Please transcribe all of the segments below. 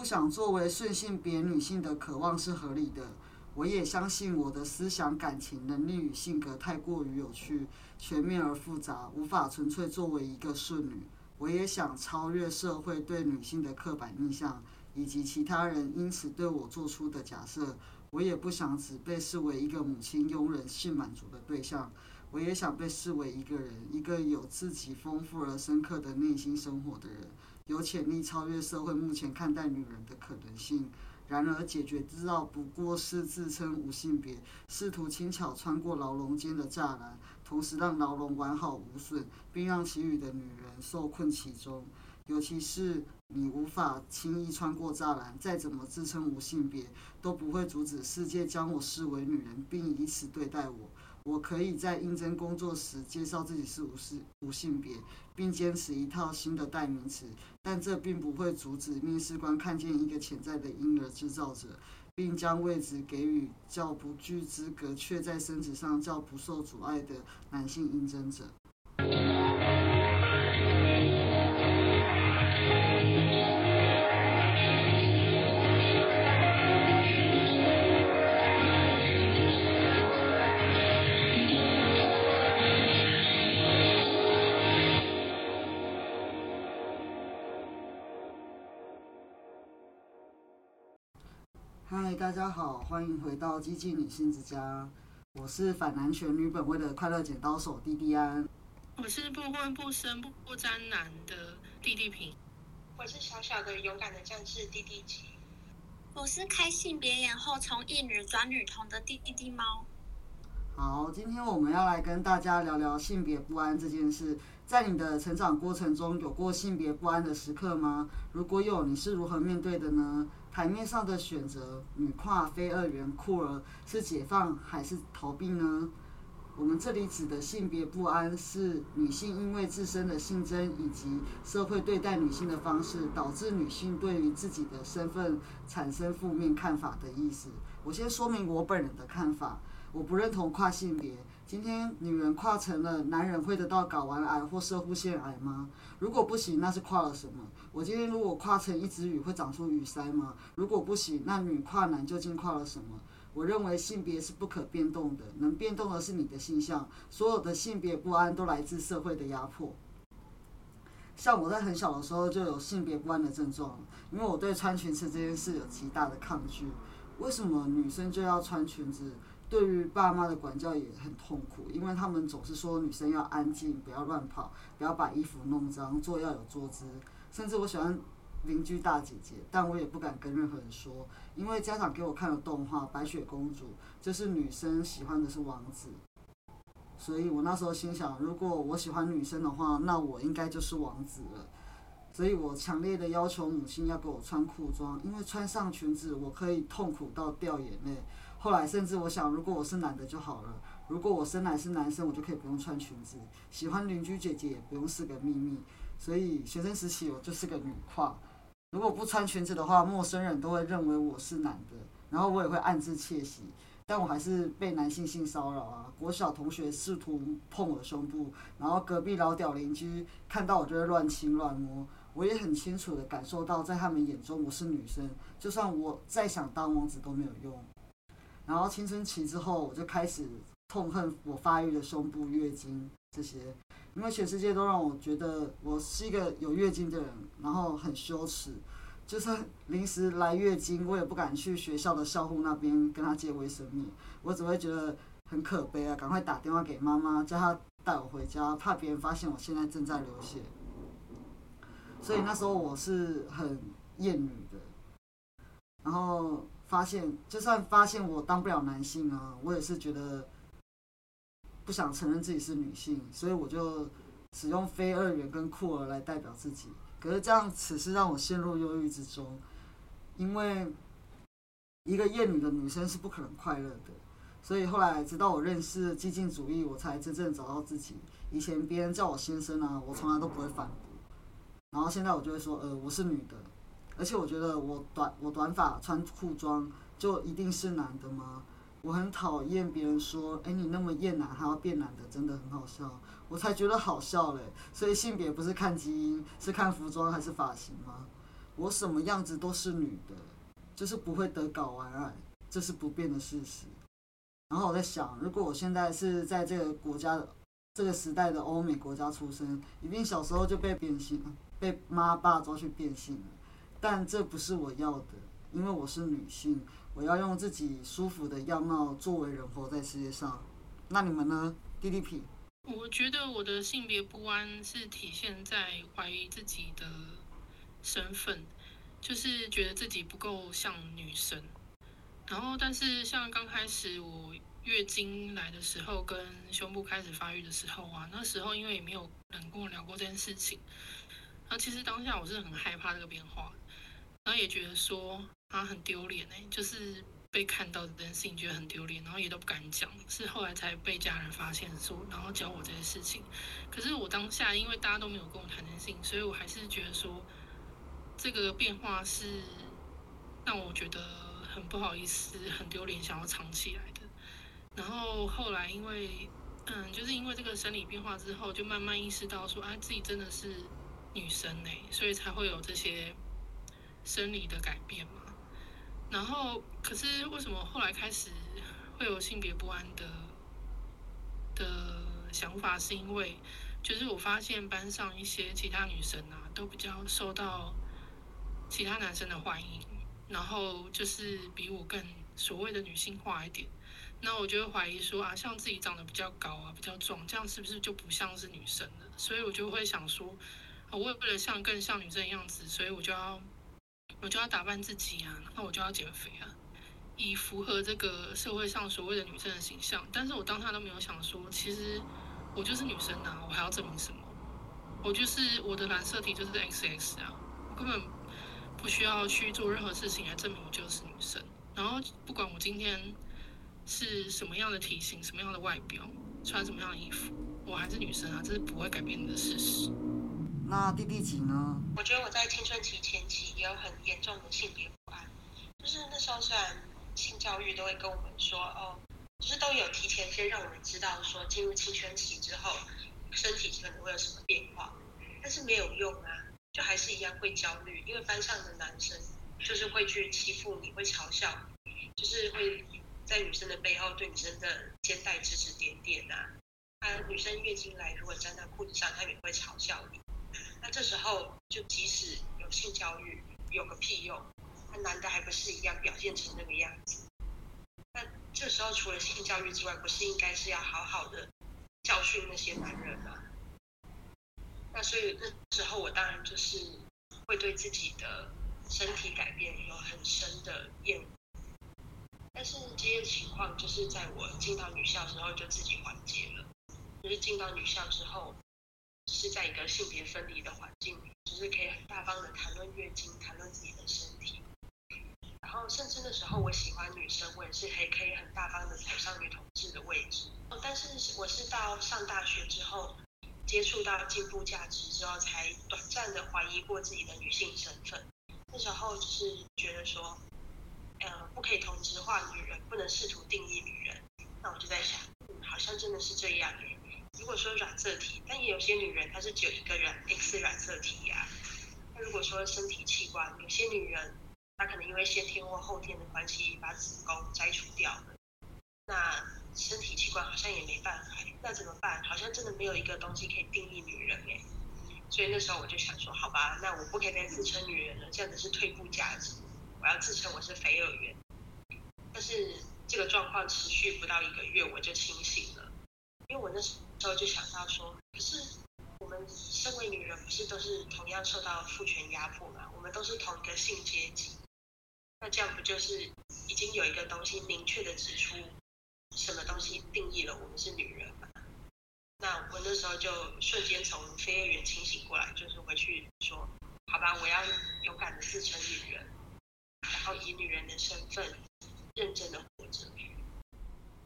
不想作为顺性别女性的渴望是合理的。我也相信我的思想、感情、能力与性格太过于有趣、全面而复杂，无法纯粹作为一个顺女。我也想超越社会对女性的刻板印象，以及其他人因此对我做出的假设。我也不想只被视为一个母亲佣人性满足的对象。我也想被视为一个人，一个有自己丰富而深刻的内心生活的人，有潜力超越社会目前看待女人的可能性。然而，解决之道不过是自称无性别，试图轻巧穿过牢笼间的栅栏，同时让牢笼完好无损，并让其余的女人受困其中。尤其是你无法轻易穿过栅栏，再怎么自称无性别，都不会阻止世界将我视为女人，并以此对待我。我可以在应征工作时介绍自己是无性无性别，并坚持一套新的代名词，但这并不会阻止面试官看见一个潜在的婴儿制造者，并将位置给予较不具资格却在身子上较不受阻碍的男性应征者。大家好，欢迎回到激进女性之家。我是反男权女本位的快乐剪刀手弟弟安。我是不婚不生不不沾男的弟弟平。我是小小的勇敢的战士弟弟吉。我是开性别眼后从一女转女童的弟弟猫。好，今天我们要来跟大家聊聊性别不安这件事。在你的成长过程中，有过性别不安的时刻吗？如果有，你是如何面对的呢？台面上的选择，女跨、非二元、酷儿，是解放还是逃避呢？我们这里指的性别不安，是女性因为自身的性征以及社会对待女性的方式，导致女性对于自己的身份产生负面看法的意思。我先说明我本人的看法，我不认同跨性别。今天女人跨成了，男人会得到睾丸癌或射护腺癌吗？如果不行，那是跨了什么？我今天如果跨成一只鱼，会长出鱼鳃吗？如果不行，那女跨男究竟跨了什么？我认为性别是不可变动的，能变动的是你的性向。所有的性别不安都来自社会的压迫。像我在很小的时候就有性别不安的症状，因为我对穿裙子这件事有极大的抗拒。为什么女生就要穿裙子？对于爸妈的管教也很痛苦，因为他们总是说女生要安静，不要乱跑，不要把衣服弄脏，坐要有坐姿。甚至我喜欢邻居大姐姐，但我也不敢跟任何人说，因为家长给我看了动画《白雪公主》，就是女生喜欢的是王子。所以我那时候心想，如果我喜欢女生的话，那我应该就是王子了。所以我强烈的要求母亲要给我穿裤装，因为穿上裙子我可以痛苦到掉眼泪。后来甚至我想，如果我是男的就好了。如果我生来是男生，我就可以不用穿裙子。喜欢邻居姐姐也不用是个秘密。所以学生时期我就是个女跨。如果不穿裙子的话，陌生人都会认为我是男的，然后我也会暗自窃喜。但我还是被男性性骚扰啊！国小同学试图碰我的胸部，然后隔壁老屌邻居看到我就会乱亲乱摸。我也很清楚的感受到，在他们眼中我是女生，就算我再想当王子都没有用。然后青春期之后，我就开始痛恨我发育的胸部、月经这些，因为全世界都让我觉得我是一个有月经的人，然后很羞耻。就算临时来月经，我也不敢去学校的校护那边跟他借卫生棉，我只会觉得很可悲啊，赶快打电话给妈妈，叫她带我回家，怕别人发现我现在正在流血。所以那时候我是很厌女的，然后。发现，就算发现我当不了男性啊，我也是觉得不想承认自己是女性，所以我就使用非二元跟酷儿来代表自己。可是这样，此事让我陷入忧郁之中，因为一个厌女的女生是不可能快乐的。所以后来，直到我认识激进主义，我才真正找到自己。以前别人叫我先生啊，我从来都不会反驳，然后现在我就会说，呃，我是女的。而且我觉得我短我短发穿裤装就一定是男的吗？我很讨厌别人说，哎，你那么厌男还要变男的，真的很好笑。我才觉得好笑嘞。所以性别不是看基因，是看服装还是发型吗？我什么样子都是女的，就是不会得睾丸癌，这是不变的事实。然后我在想，如果我现在是在这个国家的这个时代的欧美国家出生，一定小时候就被变性，被妈爸抓去变性。但这不是我要的，因为我是女性，我要用自己舒服的样貌作为人活在世界上。那你们呢，？D D P？？我觉得我的性别不安是体现在怀疑自己的身份，就是觉得自己不够像女生。然后，但是像刚开始我月经来的时候，跟胸部开始发育的时候啊，那时候因为也没有人跟我聊过这件事情，然后其实当下我是很害怕这个变化，然后也觉得说啊很丢脸哎，就是被看到这件事情觉得很丢脸，然后也都不敢讲，是后来才被家人发现说，然后教我这些事情。可是我当下因为大家都没有跟我谈这件事情，所以我还是觉得说这个变化是让我觉得。很不好意思，很丢脸，想要藏起来的。然后后来因为，嗯，就是因为这个生理变化之后，就慢慢意识到说，啊，自己真的是女生呢，所以才会有这些生理的改变嘛。然后，可是为什么后来开始会有性别不安的的想法？是因为，就是我发现班上一些其他女生啊，都比较受到其他男生的欢迎。然后就是比我更所谓的女性化一点，那我就会怀疑说啊，像自己长得比较高啊，比较壮，这样是不是就不像是女生了？所以我就会想说，我为了像更像女生的样子，所以我就要我就要打扮自己啊，那我就要减肥啊，以符合这个社会上所谓的女生的形象。但是我当下都没有想说，其实我就是女生啊，我还要证明什么？我就是我的染色体就是 XX 啊，我根本。不需要去做任何事情来证明我就是女生。然后不管我今天是什么样的体型、什么样的外表、穿什么样的衣服，我还是女生啊，这是不会改变的事实。那弟弟几呢？我觉得我在青春期前期也有很严重的性别不安，就是那时候虽然性教育都会跟我们说，哦，就是都有提前先让我们知道说进入青春期之后身体可能会有什么变化，但是没有用啊。就还是一样会焦虑，因为班上的男生就是会去欺负你，会嘲笑你，就是会在女生的背后对女生的肩带指指点点呐。啊，女生月经来如果粘在裤子上，他也会嘲笑你。那这时候就即使有性教育，有个屁用？那男的还不是一样表现成那个样子？那这时候除了性教育之外，不是应该是要好好的教训那些男人吗？那所以那时候我当然就是会对自己的身体改变有很深的厌恶，但是这些情况就是在我进到女校之后就自己缓解了，就是进到女校之后是在一个性别分离的环境里，就是可以很大方的谈论月经，谈论自己的身体，然后甚至那时候我喜欢女生，我也是可以可以很大方的走上女同志的位置，但是我是到上大学之后。接触到进步价值之后，才短暂的怀疑过自己的女性身份。那时候就是觉得说，呃，不可以同质化女人，不能试图定义女人。那我就在想，嗯，好像真的是这样诶。如果说染色体，但也有些女人她是只有一个染 X 染色体呀。那如果说身体器官，有些女人她可能因为先天或后天的关系，把子宫摘除掉了。那身体器官好像也没办法，那怎么办？好像真的没有一个东西可以定义女人哎。所以那时候我就想说，好吧，那我不可以再自称女人了，这样子是退步价值。我要自称我是肥儿员。但是这个状况持续不到一个月，我就清醒了，因为我那时候就想到说，可是我们身为女人，不是都是同样受到父权压迫嘛？我们都是同一个性阶级，那这样不就是已经有一个东西明确的指出？什么东西定义了我们是女人吗？那我那时候就瞬间从飞跃园清醒过来，就是回去说，好吧，我要勇敢的自称女人，然后以女人的身份认真的活着。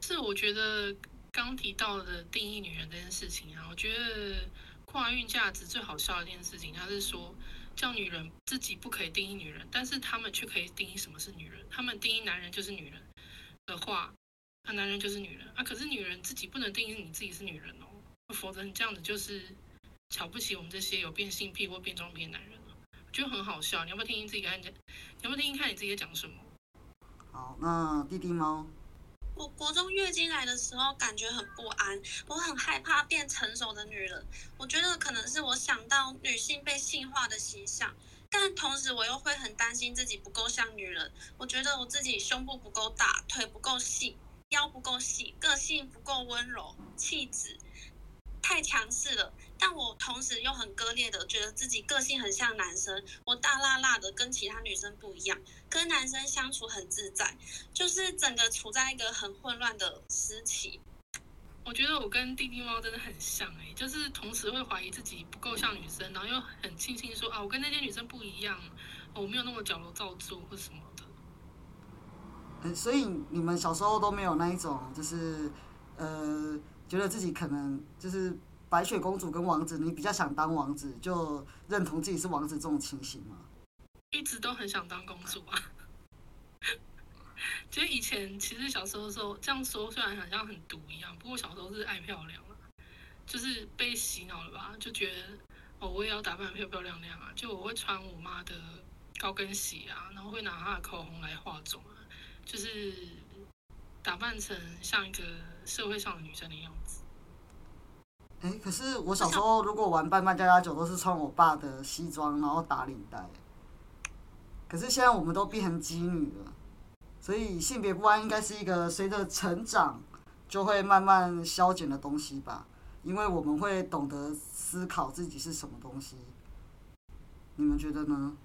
是我觉得刚提到的定义女人这件事情啊，我觉得跨运价值最好笑的一件事情，他是说叫女人自己不可以定义女人，但是他们却可以定义什么是女人，他们定义男人就是女人的话。那，男人就是女人啊，可是女人自己不能定义你自己是女人哦，否则你这样子就是瞧不起我们这些有变性癖或变装癖的男人了。就很好笑。你要不要听听自己看讲？你要不要听听看你自己在讲什么？好，那弟弟猫，我国中月经来的时候感觉很不安，我很害怕变成熟的女人。我觉得可能是我想到女性被性化的形象，但同时我又会很担心自己不够像女人。我觉得我自己胸部不够大，腿不够细，腰不够细，个性不够温柔，气质太强势了。但我同时又很割裂的，觉得自己个性很像男生，我大辣辣的，跟其他女生不一样，跟男生相处很自在，就是整个处在一个很混乱的时期。我觉得我跟弟弟猫真的很像哎、就是同时会怀疑自己不够像女生，然后又很庆幸说啊，我跟那些女生不一样，哦我没有那么矫揉造作或什么的。嗯所以你们小时候都没有那一种，就是呃，觉得自己可能就是白雪公主跟王子，你比较想当王子，就认同自己是王子这种情形吗？一直都很想当公主啊。其 实以前其实小时候的时候，这样说虽然好像很毒一样，不过小时候是爱漂亮啊，就是被洗脑了吧，就觉得哦我也要打扮漂漂亮亮啊，就我会穿我妈的高跟鞋啊，然后会拿她的口红来化妆啊，就是打扮成像一个社会上的女生的样子。哎、可是我小时候如果玩扮扮家家酒，都是穿我爸的西装，然后打领带。可是现在我们都变成妓女了，所以性别不安应该是一个随着成长就会慢慢消减的东西吧，因为我们会懂得思考自己是什么东西。你们觉得呢？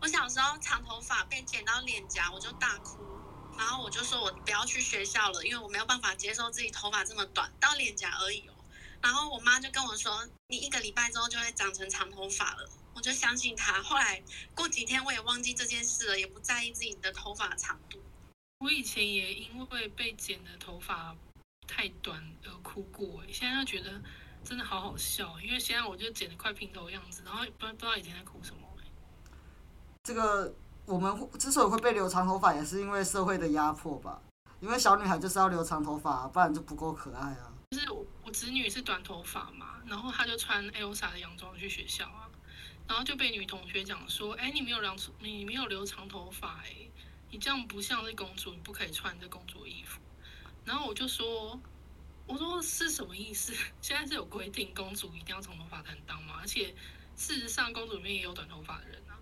我小时候长头发被剪到脸颊，我就大哭，然后我就说我不要去学校了，因为我没有办法接受自己头发这么短，到脸颊而已哦。然后我妈就跟我说，你一个礼拜之后就会长成长头发了。我就相信她。后来过几天我也忘记这件事了，也不在意自己的头发长度。我以前也因为被剪的头发太短而哭过，欸现在就觉得真的好好笑，因为现在我就剪得快平头的样子，然后不知不知道以前在哭什么。欸这个我们之所以会被留长头发，也是因为社会的压迫吧。因为小女孩就是要留长头发，不然就不够可爱啊。就是我我侄女是短头发嘛，然后她就穿 Elsa 的洋装去学校啊，然后就被女同学讲说，哎，你没有留你没有留长头发，哎，你这样不像是公主，你不可以穿这公主衣服。然后我就说，我说是什么意思？现在是有规定公主一定要长头发才能当吗？而且事实上公主里面也有短头发的人啊，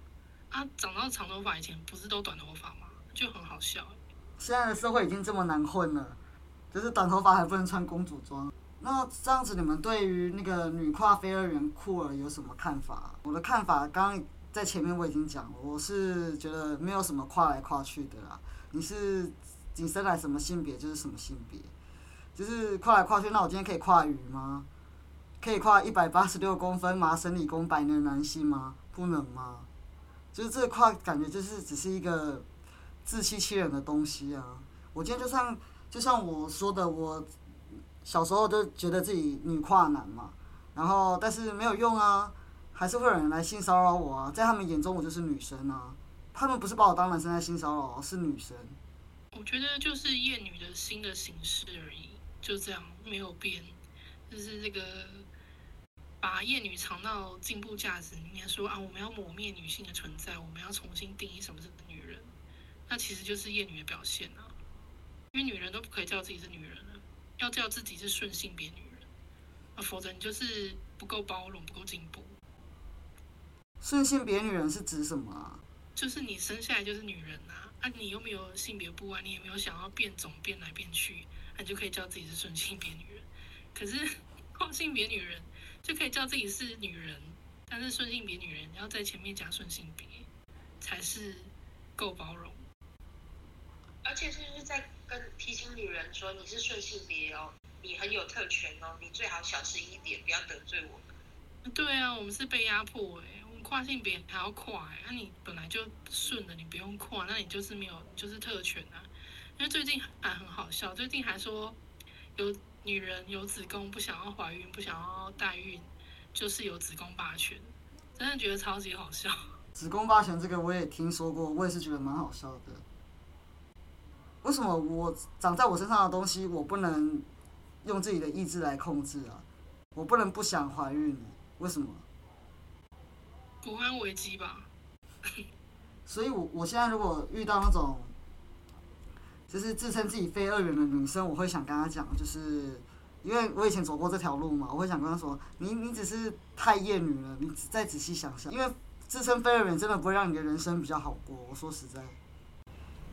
啊，长到长头发以前不是都短头发吗？就很好笑。现在的社会已经这么难混了，就是短头发还不能穿公主装。那这样子，你们对于那个女跨非二元酷儿有什么看法？我的看法刚刚在前面我已经讲了，我是觉得没有什么跨来跨去的啦。你是你生来什么性别就是什么性别，就是跨来跨去。那我今天可以跨鱼吗？可以跨一百八十六公分麻省理工白年男性吗？不能吗？就是这跨感觉就是只是一个自欺欺人的东西啊！我今天就算就像我说的，我小时候就觉得自己女跨男嘛，然后但是没有用啊，还是会有人来性骚扰我啊，在他们眼中我就是女生啊，他们不是把我当男生在性骚扰，是女生。我觉得就是厌女的新的形式而已，就这样没有变，就是这个把厌女藏到进步价值里面，说啊我们要抹灭女性的存在，我们要重新定义什么是女人，那其实就是厌女的表现啊，因为女人都不可以叫自己是女人了，要叫自己是顺性别女人，啊否则你就是不够包容，不够进步，顺性别女人是指什么啊？就是你生下来就是女人啊，啊你又没有性别不安，你也没有想要变种变来变去，那你就可以叫自己是顺性别女人。可是 跨性别女人就可以叫自己是女人，但是顺性别女人要在前面加顺性别，才是够包容。而且这就是在跟提醒女人说你是顺性别哦，你很有特权哦，你最好小心一点，不要得罪我们。对啊，我们是被压迫哎、我们跨性别还要跨哎、那、你本来就顺的，你不用跨，那你就是没有就是特权啊。因为最近还很好笑，最近还说有女人有子宫不想要怀孕，不想要代孕，就是有子宫霸权，真的觉得超级好笑。子宫霸权这个我也听说过，我也是觉得蛮好笑的。为什么我长在我身上的东西，我不能用自己的意志来控制啊？我不能不想怀孕，为什么？国安危机吧，所以我我现在如果遇到那种，就是自称自己非二元的女生，我会想跟她讲，就是因为我以前走过这条路嘛，我会想跟她说，你你只是太厌女了，你再仔细想想，因为自称非二元真的不会让你的人生比较好过。我说实在，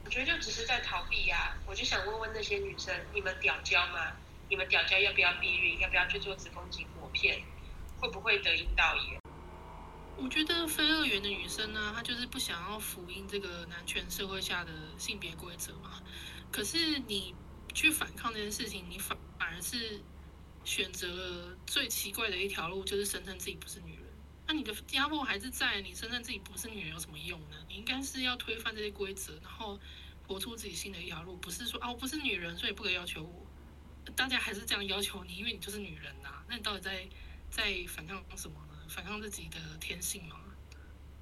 我觉得就只是在逃避呀、我就想问问那些女生，你们屌交吗？你们屌交要不要避孕？要不要去做子宫颈抹片？会不会得阴道炎？我觉得非二元的女生呢，她就是不想要福音这个男权社会下的性别规则嘛。可是你去反抗这件事情，你反反而是选择了最奇怪的一条路，就是声称自己不是女人。那你的压迫还是在，你身上自己不是女人有什么用呢？你应该是要推翻这些规则，然后活出自己新的一条路，不是说啊我不是女人，所以不可以要求我。大家还是这样要求你，因为你就是女人呐、那你到底在在反抗什么呢？反抗自己的天性吗？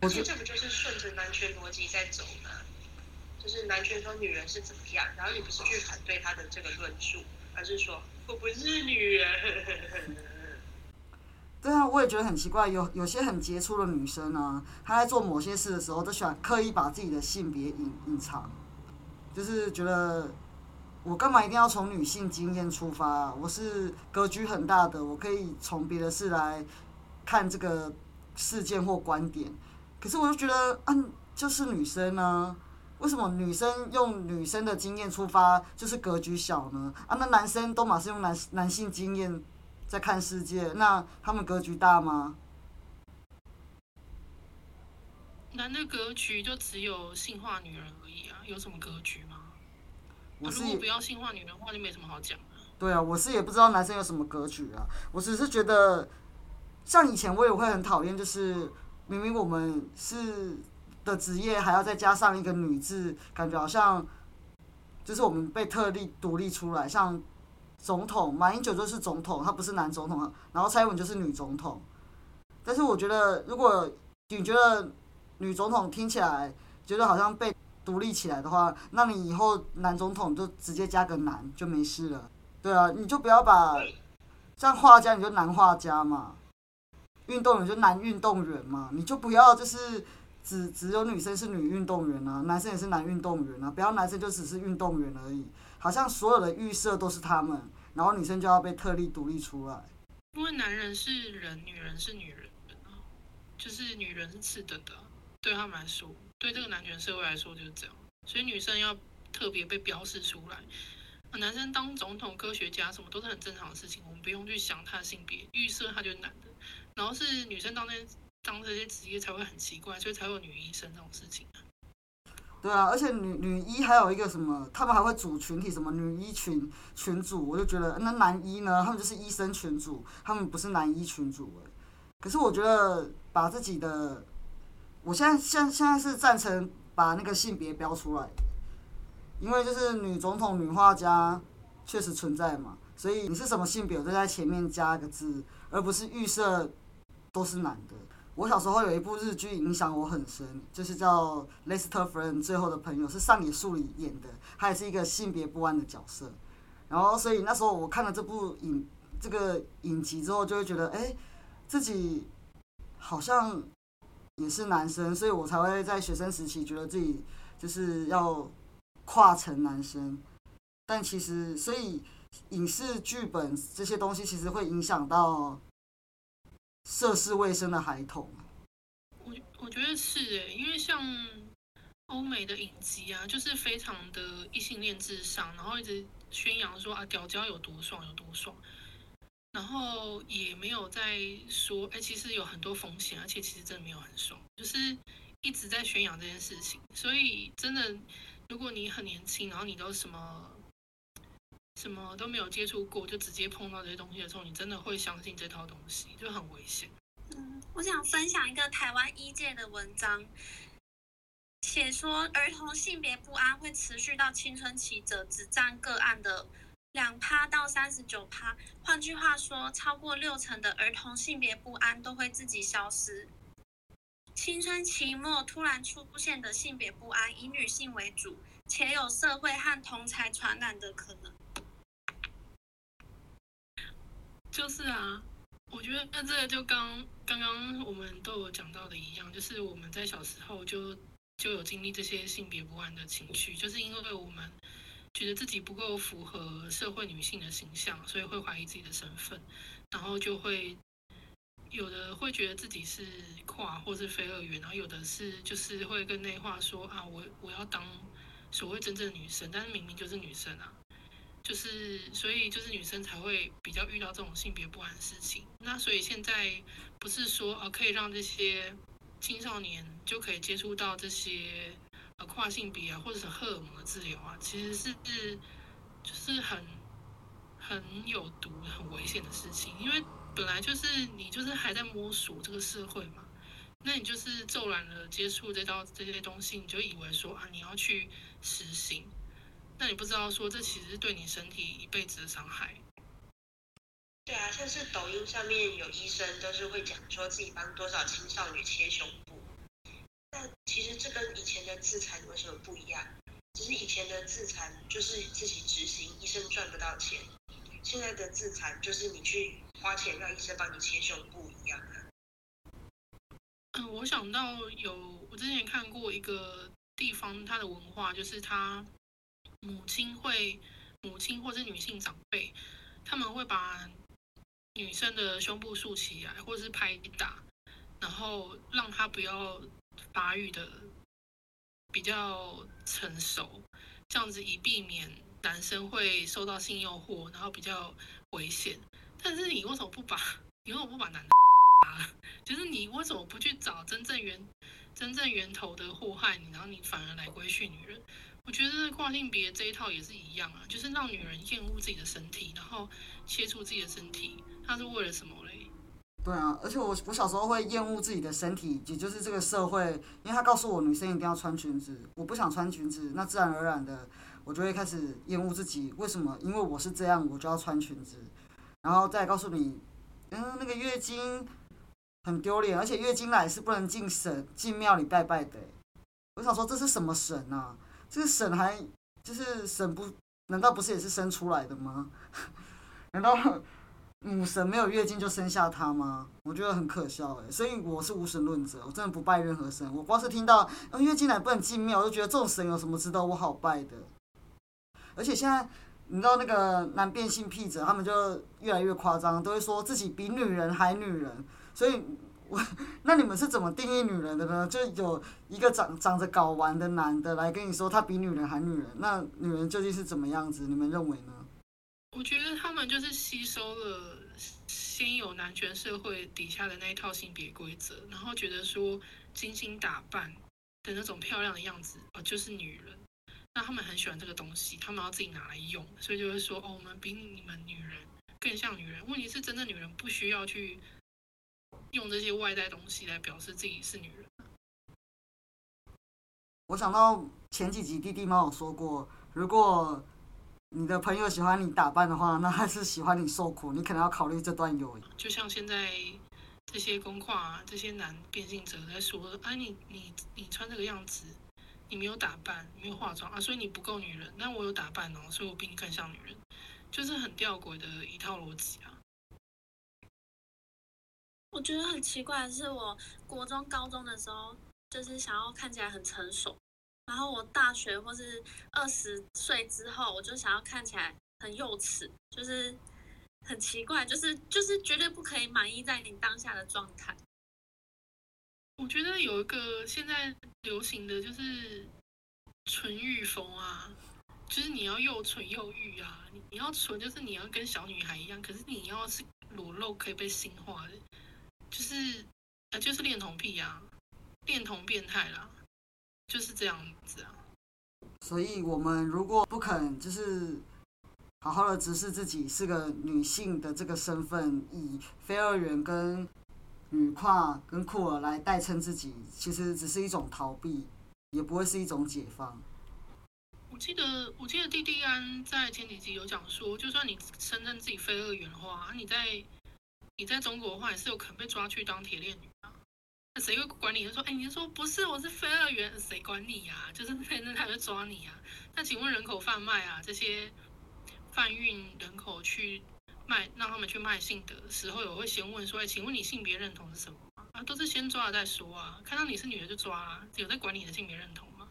我觉得这不就是顺着男权逻辑在走吗？就是男权说女人是怎么样，然后你不是去反对他的这个论述，而是说我不是女人。对啊，我也觉得很奇怪，有有些很杰出的女生呢，她在做某些事的时候，都喜欢刻意把自己的性别隐隐藏，就是觉得我干嘛一定要从女性经验出发、啊？我是格局很大的，我可以从别的事来看这个事件或观点。可是我就觉得，啊，就是女生呢，为什么女生用女生的经验出发就是格局小呢？啊，那男生都马是用男男性经验在看世界，那他们格局大吗？男的格局就只有性化女人而已啊，有什么格局吗？我是如果不要性化女人的话，就没什么好讲的。对啊，我是也不知道男生有什么格局啊，我只是觉得，像以前我也会很讨厌，就是明明我们是的职业还要再加上一个女字，感觉好像就是我们被特例独立出来，像总统马英九就是总统，他不是男总统，然后蔡英文就是女总统，但是我觉得如果你觉得女总统听起来觉得好像被独立起来的话，那你以后男总统就直接加个男就没事了。对啊，你就不要把像画家你就男画家嘛，运动员就男运动员嘛，你就不要就是只只有女生是女运动员啊，男生也是男运动员啊，不要男生就只是运动员而已，好像所有的预设都是他们，然后女生就要被特例独立出来。因为男人是人，女人是女人，就是女人是次等的，对他们来说，对这个男权社会来说就是这样，所以女生要特别被标示出来。男生当总统、科学家什么都是很正常的事情，我们不用去想他的性别，预设他就是男的。然后是女生当那当这些职业才会很奇怪，所以才有女医生这种事情。对啊，而且女女一还有一个什么，他们还会组群体，什么女一群群组，我就觉得那男一呢，他们就是医生群组，他们不是男一群组哎。可是我觉得把自己的，我现在现现在是赞成把那个性别标出来，因为就是女总统、女画家确实存在嘛，所以你是什么性别，我就在前面加个字，而不是预设都是男的。我小时候有一部日剧影响我很深，就是叫《Lester Friend 最后的朋友》，是上野树里演的，他也是一个性别不安的角色。然后，所以那时候我看了这部影这个影集之后，就会觉得，哎，自己好像也是男生，所以我才会在学生时期觉得自己就是要跨成男生。但其实，所以影视剧本这些东西其实会影响到涉世未深的孩童。我我觉得是诶，因为像欧美的影集啊，就是非常的异性恋至上，然后一直宣扬说啊屌交有多爽有多爽，然后也没有在说哎其实有很多风险，而且其实真的没有很爽，就是一直在宣扬这件事情。所以真的，如果你很年轻，然后你都什么什么都没有接触过，就直接碰到这些东西的时候，你真的会相信这套东西，就很危险。嗯，我想分享一个台湾医界的文章，写说儿童性别不安会持续到青春期者只占个案的两趴到三十九趴。换句话说，超过六成的儿童性别不安都会自己消失。青春期末突然出现的性别不安以女性为主，且有社会和同才传染的可能。就是啊，我觉得那这个就刚刚刚我们都有讲到的一样，就是我们在小时候就就有经历这些性别不安的情绪，就是因为我们觉得自己不够符合社会女性的形象，所以会怀疑自己的身份，然后就会有的会觉得自己是跨或是非二元，然后有的是就是会跟内化说啊，我我要当所谓真正的女生，但是明明就是女生啊。就是，所以就是女生才会比较遇到这种性别不安的事情。那所以现在不是说呃可以让这些青少年就可以接触到这些呃跨性别啊或者是荷尔蒙的治疗啊，其实是就是很很有毒、很危险的事情。因为本来就是你就是还在摸索这个社会嘛，那你就是骤然的接触这道这些东西，你就以为说啊你要去实行。那你不知道说这其实是对你身体一辈子的伤害。对啊，像是抖音上面有医生都是会讲说自己帮多少青少女切胸部，那其实这跟以前的自残有什么不一样？只是以前的自残就是自己执行，医生赚不到钱；现在的自残就是你去花钱让医生帮你切胸部一样啊。嗯，我想到有我之前看过一个地方，它的文化就是它。母亲会，母亲或者女性长辈，他们会把女生的胸部竖起来，或者是拍打，然后让她不要发育的比较成熟，这样子以避免男生会受到性诱惑，然后比较危险。但是你为什么不把，你为什么不把男的？就是你为什么不去找真正源真正源头的祸害你，然后你反而来规训女人？我觉得跨性别这一套也是一样啊，就是让女人厌恶自己的身体，然后切除自己的身体，它是为了什么嘞？对啊，而且我我小时候会厌恶自己的身体，也就是这个社会，因为他告诉我女生一定要穿裙子，我不想穿裙子，那自然而然的我就会开始厌恶自己。为什么？因为我是这样，我就要穿裙子，然后再告诉你，嗯，那个月经很丢脸，而且月经来是不能进神进庙里拜拜的。我想说这是什么神啊？这个神还就是神不？难道不是也是生出来的吗？难道母神没有月经就生下他吗？我觉得很可笑哎，所以我是无神论者，我真的不拜任何神。我光是听到月经来不能进庙，我就觉得这种神有什么值得我好拜的？而且现在你知道那个男变性癖者，他们就越来越夸张，都会说自己比女人还女人，所以。我 那你们是怎么定义女人的呢？就有一个长长着睾丸的男的来跟你说他比女人还女人，那女人究竟是怎么样子？你们认为呢？我觉得他们就是吸收了先有男权社会底下的那一套性别规则，然后觉得说精心打扮的那种漂亮的样子啊就是女人，那他们很喜欢这个东西，他们要自己拿来用，所以就会说哦我们比你们女人更像女人。问题是真的女人不需要去。用这些外在东西来表示自己是女人。我想到前几集弟弟猫有说过，如果你的朋友喜欢你打扮的话，那他是喜欢你受苦，你可能要考虑这段友谊。就像现在这些公跨这些男变性者在说：“哎，你你你穿这个样子，你没有打扮，没有化妆啊，所以你不够女人。那我有打扮哦，所以我比你更像女人。”就是很吊诡的一套逻辑啊。我觉得很奇怪的是，我国中、高中的时候，就是想要看起来很成熟，然后我大学或是二十岁之后，我就想要看起来很幼稚，就是很奇怪，就是就是绝对不可以满意在你当下的状态。我觉得有一个现在流行的就是纯欲风啊，就是你要又纯又欲啊，你你要纯就是你要跟小女孩一样，可是你要是裸露可以被性化的。就是呃，就是恋童癖啊，恋童变态啦，就是这样子啊。所以，我们如果不肯就是好好的直视自己是个女性的这个身份，以非二元跟女跨跟酷儿来代称自己，其实只是一种逃避，也不会是一种解放。我记得，我记得弟弟安在前几集有讲说，就算你承认自己非二元的话，你在。你在中国的话也是有可能被抓去当铁链女啊？那谁会管你？就说，哎，你说不是，我是非二元，谁管你呀？就是那他会抓你啊？那请问人口贩卖啊，这些贩运人口去卖让他们去卖性德的时候，我会先问说：“哎，请问你性别认同是什么？”啊，都是先抓了再说啊，看到你是女的就抓啊，有在管你的性别认同吗？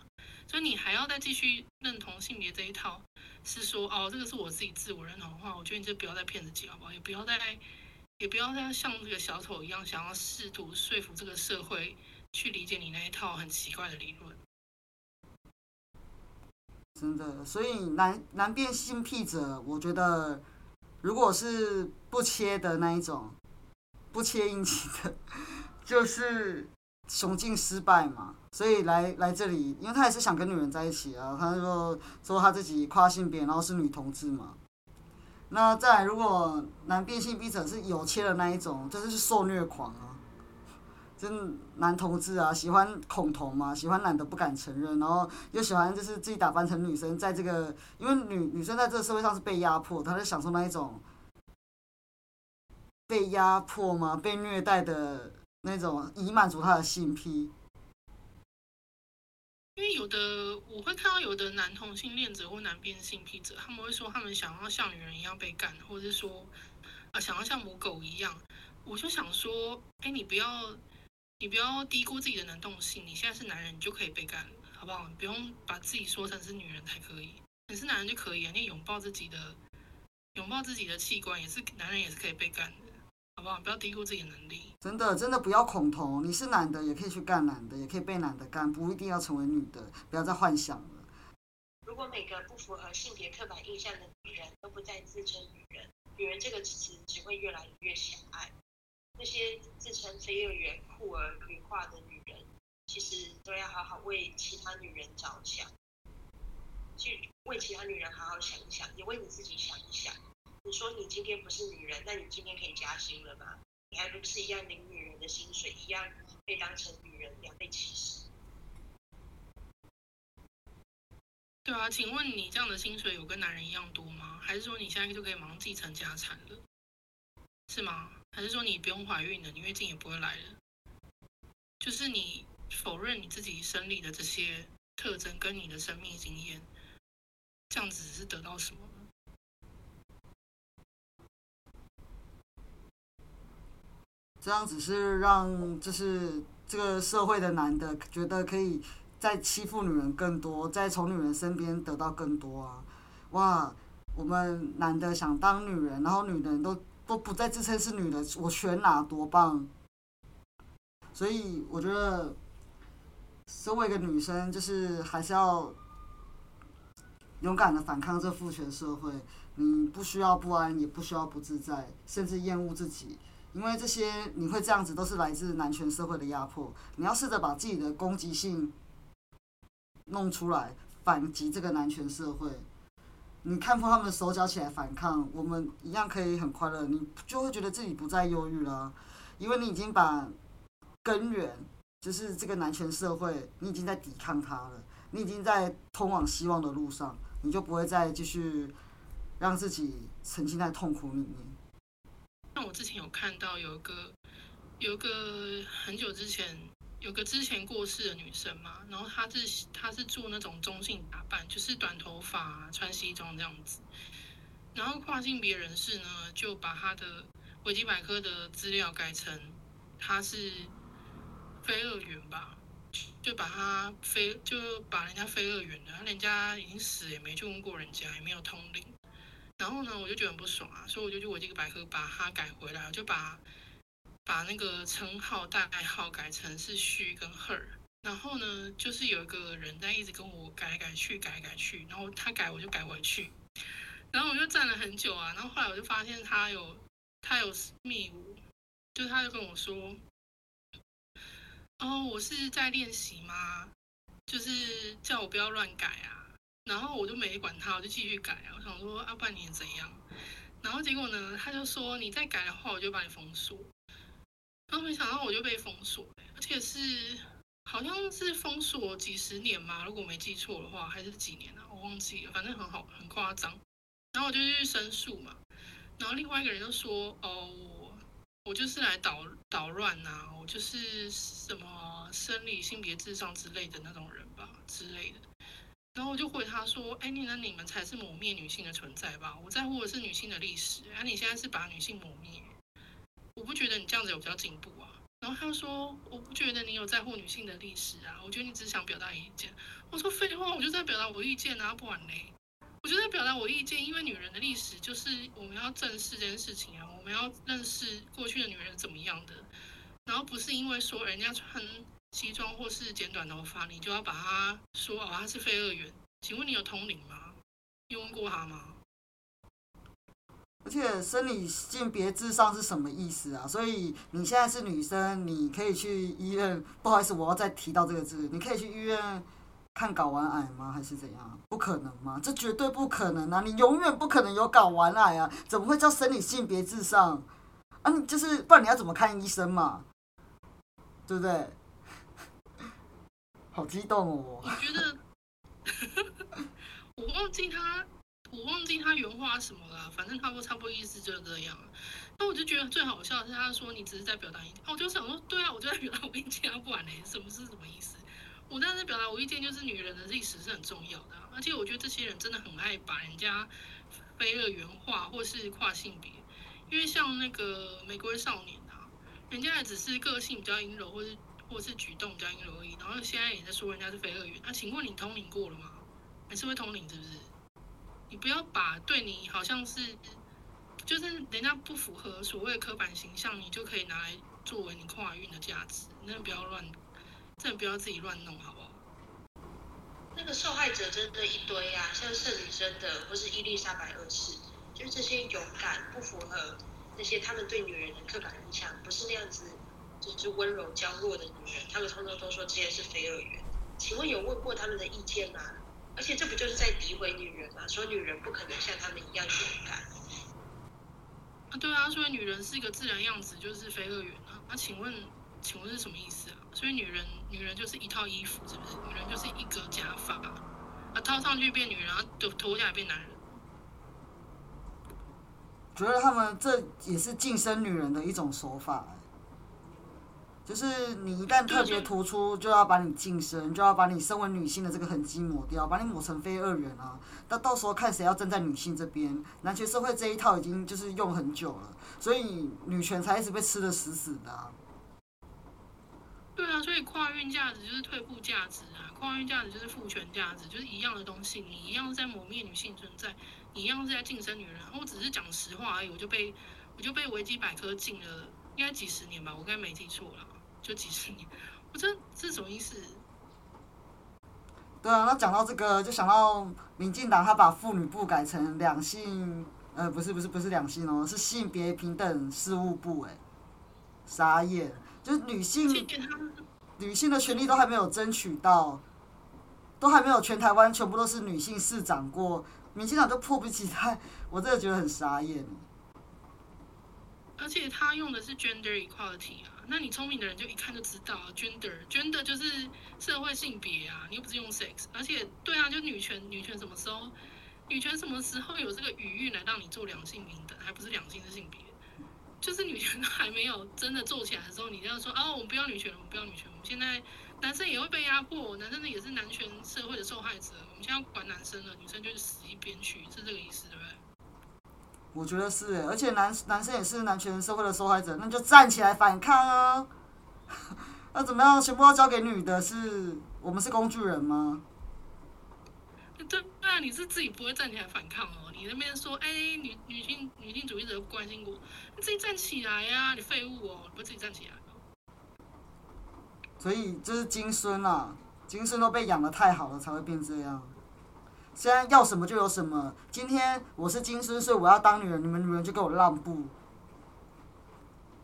所以你还要再继续认同性别这一套，是说哦，这个是我自己自我认同的话，我觉得你就不要再骗自己好不好？也不要再，也不要再像这个小丑一样，想要试图说服这个社会去理解你那一套很奇怪的理论。真的，所以男男变性癖者，我觉得如果是不切的那一种，不切阴茎的，就是雄竞失败嘛。所以来来这里，因为他也是想跟女人在一起啊。他说说他自己跨性别，然后是女同志嘛。那再来，如果男变性癖者是有切的那一种，就是受虐狂啊。真男同志啊，喜欢恐同嘛，喜欢男的不敢承认，然后又喜欢就是自己打扮成女生，在这个因为女女生在这个社会上是被压迫，她在享受那一种被压迫嘛，被虐待的那种，以满足她的性癖。因为有的我会看到有的男同性恋者或男变性癖者，他们会说他们想要像女人一样被干，或者是说啊想要像母狗一样，我就想说，哎，你不要。你不要低估自己的能动性。你现在是男人，你就可以被干，好不好？你不用把自己说成是女人才可以。你是男人就可以啊，你拥抱自己的，拥抱自己的器官也是男人也是可以被干的，好不好？不要低估自己的能力。真的，真的不要恐同。你是男的也可以去干男的，也可以被男的干，不一定要成为女的。不要再幻想了。如果每个不符合性别刻板印象的女人都不再自称女人，女人这个词只会越来越狭隘。那些自称非二元酷儿女化的女人，其实都要好好为其他女人着想，去为其他女人好好想一想，也为你自己想一想。你说你今天不是女人，那你今天可以加薪了吗？你还不是一样领女人的薪水，一样被当成女人，一样被歧视？对啊，请问你这样的薪水有跟男人一样多吗？还是说你现在就可以马上继承家产了？是吗？还是说你不用怀孕了，你月经也不会来了？就是你否认你自己生理的这些特征跟你的生命经验，这样子是得到什么？这样子是让就是这个社会的男的觉得可以再欺负女人更多，再从女人身边得到更多啊！哇，我们男的想当女人，然后女人都。都不再自称是女的，我选哪多棒！所以我觉得，身为一个女生，就是还是要勇敢的反抗这父权社会。你不需要不安，也不需要不自在，甚至厌恶自己，因为这些你会这样子，都是来自男权社会的压迫。你要试着把自己的攻击性弄出来，反击这个男权社会。你看破他们的手脚起来反抗，我们一样可以很快乐。你就会觉得自己不再忧郁了，因为你已经把根源，就是这个男权社会，你已经在抵抗它了。你已经在通往希望的路上，你就不会再继续让自己沉浸在痛苦里面。我之前有看到有一个，有个很久之前。有个之前过世的女生嘛，然后她是她是做那种中性打扮，就是短头发、穿西装这样子。然后跨性别人士呢，就把她的维基百科的资料改成她是非二元吧，就把她非就把人家非二元的，人家已经死也没去问过人家，也没有通灵。然后呢，我就觉得很不爽啊，所以我就去维基百科把它改回来，我就把。把那个称号代号改成是虚跟 her，然后呢，就是有一个人在一直跟我改改去改改去，然后他改我就改回去，然后我就站了很久啊，然后后来我就发现他有他有密我，就他就跟我说，哦，我是在练习吗？就是叫我不要乱改啊，然后我就没管他，我就继续改啊，我想说啊，半年怎样？然后结果呢，他就说你再改的话，我就把你封锁。然后没想到我就被封锁，而且是好像是封锁几十年嘛，如果没记错的话，还是几年啊？我忘记了，反正很好，很夸张。然后我就去申诉嘛，然后另外一个人就说：“哦，我我就是来捣捣乱呐，我就是什么生理性别至上之类的那种人吧之类的。”然后我就回他说：“哎，你那你们才是抹灭女性的存在吧？我在乎的是女性的历史，而你现在是把女性抹灭，我不觉得你这样子有比较进步啊。”然后他说：“我不觉得你有在乎女性的历史啊，我觉得你只想表达意见。”我说：“废话，我就在表达我意见啊，不然嘞，我就在表达我意见，因为女人的历史就是我们要正视这件事情啊，我们要认识过去的女人怎么样的，然后不是因为说人家穿。”西装或是剪短头发，你就要把他说哦，他是非二元。请问你有通灵吗？你问过他吗？而且生理性别至上是什么意思啊？所以你现在是女生，你可以去医院。不好意思，我要再提到这个字，你可以去医院看睾丸癌吗？还是怎样？不可能吗？这绝对不可能啊！你永远不可能有睾丸癌啊！怎么会叫生理性别至上？啊，就是不然你要怎么看医生嘛？对不对？好激动哦！我觉得，我忘记他，我忘记他原话什么了。反正差不多差不多意思就是这样。那我就觉得最好笑的是，他说你只是在表达意见。我就想说，对啊，我就在表达我意见啊，不然嘞，什么是什么意思？我当时表达我意见就是女人的历史是很重要的，而且我觉得这些人真的很爱把人家非二元化或是跨性别，因为像那个玫瑰少年啊，人家也只是个性比较阴柔，或是。或是举动比较阴柔而已，然后现在也在说人家是非二元。那请问你通灵过了吗？还是会通灵是不是？你不要把对你好像是，就是人家不符合所谓的刻板形象，你就可以拿来作为你跨运的价值。那不要乱，真的不要自己乱弄，好不好？那个受害者真的一堆啊，像圣女贞的或是伊丽莎白二世，就是这些勇敢不符合那些他们对女人的刻板印象，不是那样子。就是温柔娇弱的女人，他们通常都说这些是非二元。请问有问过他们的意见吗？而且这不就是在诋毁女人吗？说女人不可能像他们一样勇敢。啊，对啊，所以女人是一个自然样子，就是非二元啊。那请问，请问是什么意思啊？所以女人，女人就是一套衣服，是不是？女人就是一个假发，啊，套上去变女人，啊脱脱下来变男人。觉得他们这也是晋升女人的一种手法。就是你一旦特别突出，就要把你晋升，就要把你身为女性的这个痕迹抹掉，把你抹成非二元啊！那到时候看谁要站在女性这边。男权社会这一套已经就是用很久了，所以女权才一直被吃的死死的。对啊，所以跨运价值就是退步价值啊，跨运价值就是父权价值，就是一样的东西，你一样是在磨灭女性存在，你一样是在晋升女人。我只是讲实话而已，我就被我就被维基百科禁了，应该几十年吧，我该没记错了。就几十年，我这这是什么意思？对啊，那讲到这个，就想到民进党他把妇女部改成两性，呃，不是不是不是两性哦，是性别平等事务部，哎，傻眼，就是女性女性的权利都还没有争取到，都还没有全台湾全部都是女性市长过，民进党都迫不及待，我真的觉得很傻眼。而且他用的是 gender equality 啊。那你聪明的人就一看就知道，gender，gender 就是社会性别啊，你又不是用 sex，而且对啊，就女权，女权什么时候，女权什么时候有这个语域来让你做两性平等，还不是两性的性别，就是女权还没有真的做起来的时候，你要说哦，我们不要女权了，我们不要女权，我们现在男生也会被压迫，男生呢也是男权社会的受害者，我们现在要管男生了，女生就是死一边去，是这个意思对不对？我觉得是，而且男男生也是男权社会的受害者，那就站起来反抗啊！那怎么样？全部要交给女的？是我们是工具人吗？对对啊，你是自己不会站起来反抗哦。你那边说，哎，女女性女性主义者不关心我，你自己站起来呀！你废物哦，你不自己站起来。所以这是金孙啊，金孙都被养的太好了，才会变这样。现在要什么就有什么。今天我是金丝，所以我要当女人，你们女人就给我让步。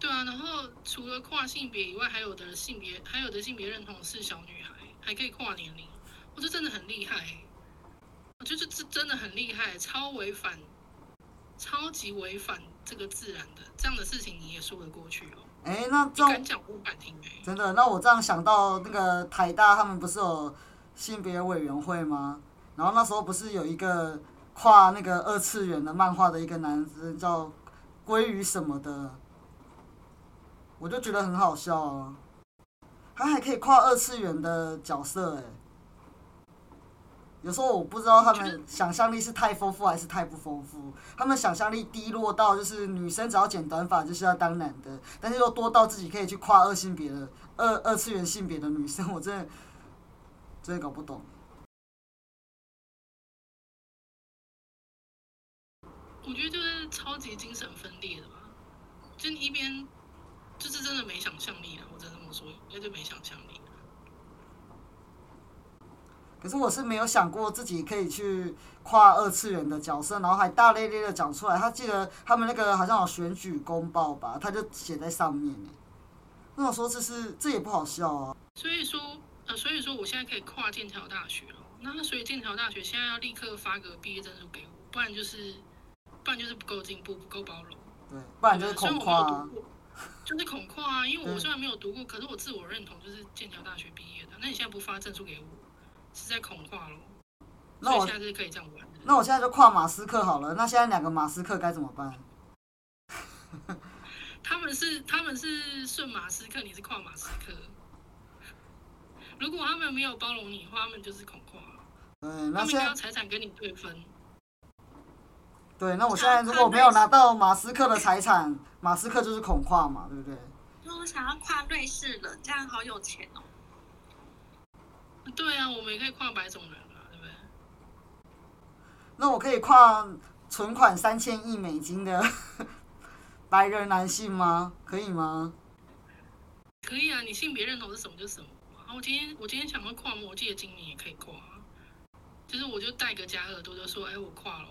对啊，然后除了跨性别以外，还有的性别，还有的性别认同是小女孩，还可以跨年龄，我觉得真的很厉害。我觉得这真的很厉害，超违反，超级违反这个自然的这样的事情，你也说得过去哦？哎，那这敢讲不敢听哎。真的，那我这样想到那个台大，他们不是有性别委员会吗？然后那时候不是有一个跨那个二次元的漫画的一个男生叫鲑鱼什么的，我就觉得很好笑啊。他还可以跨二次元的角色哎，有时候我不知道他们想象力是太丰富还是太不丰富。他们想象力低落到就是女生只要剪短发就是要当男的，但是又多到自己可以去跨二性别的二二次元性别的女生，我真的真的搞不懂。我觉得就是超级精神分裂的吧，就你一边就是真的没想象力了，我真的这么说，那就没想象力。可是我是没有想过自己可以去跨二次元的角色，然后还大咧咧的讲出来。他记得他们那个好像有选举公报吧，他就写在上面哎。那我说这是这也不好笑啊。所以说呃，所以说我现在可以跨剑桥大学了。那所以剑桥大学现在要立刻发个毕业证书给我，不然就是不然就是不够进步，不够包容。对，不然就是恐跨。就是恐跨啊，因为我虽然没有读过，可是我自我认同就是剑桥大学毕业的。那你现在不发证书给我？是在恐跨喽，那我现在是可以这样玩。那我现在就跨马斯克好了。那现在两个马斯克该怎么办？他们是他们是顺马斯克，你是跨马斯克。如果他们没有包容你的话，他们就是恐跨。嗯，那现在财产跟你对分。对，那我现在如果没有拿到马斯克的财产，马斯克就是恐跨嘛，对不对？那我想要跨瑞士人，这样好有钱哦。对啊，我们也可以跨白种人啊，对不对？那我可以跨存款三千亿美金的 白人男性吗？可以吗？可以啊，你性别认同是什么就什么。然后我今天我今天想要跨魔界精灵也可以跨，啊就是我就戴个假耳朵就说，哎，我跨了。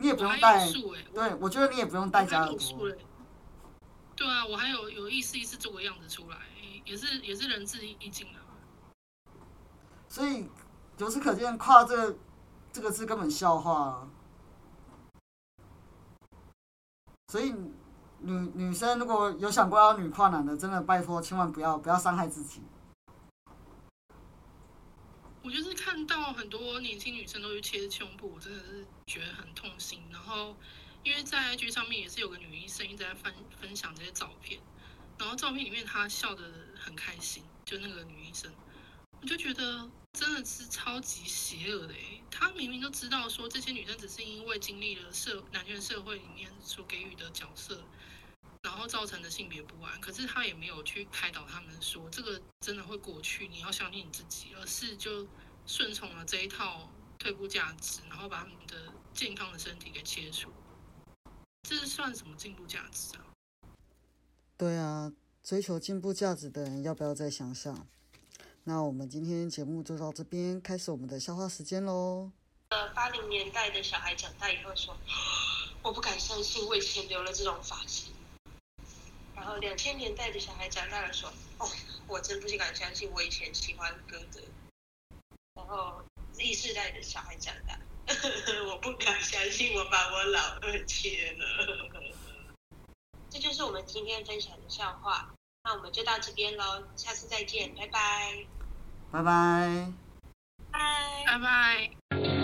你也不用戴。对，我觉得你也不用带家耳朵。对啊，我还有有意思意思做个样子出来，也是也是仁至义尽啊。所以由此可见，“跨”这个这个字根本笑话。所以女女生如果有想过要女跨男的，真的拜托千万不要不要伤害自己。我就是看到很多年轻女生都去切胸部，我真的是觉得很痛心。然后因为在 IG 上面也是有个女医生一直在分分享这些照片，然后照片里面她笑得很开心，就那个女医生，我就觉得。真的是超级邪恶的诶，他明明都知道说这些女生只是因为经历了社男权社会里面所给予的角色，然后造成的性别不安，可是他也没有去开导他们说这个真的会过去，你要相信你自己，而是就顺从了这一套退步价值，然后把他们的健康的身体给切除，这是算什么进步价值啊？对啊，追求进步价值的人要不要再想想？那我们今天节目就到这边，开始我们的消化时间喽。呃，八零年代的小孩长大以后说，我不敢相信我以前留了这种发型。然后两千年代的小孩长大了说，哦，我真不敢相信我以前喜欢歌德。然后 Z 世代的小孩长大，我不敢相信我把我老二切了。这就是我们今天分享的笑话。那我们就到这边喽，下次再见，拜拜，拜拜，拜拜拜。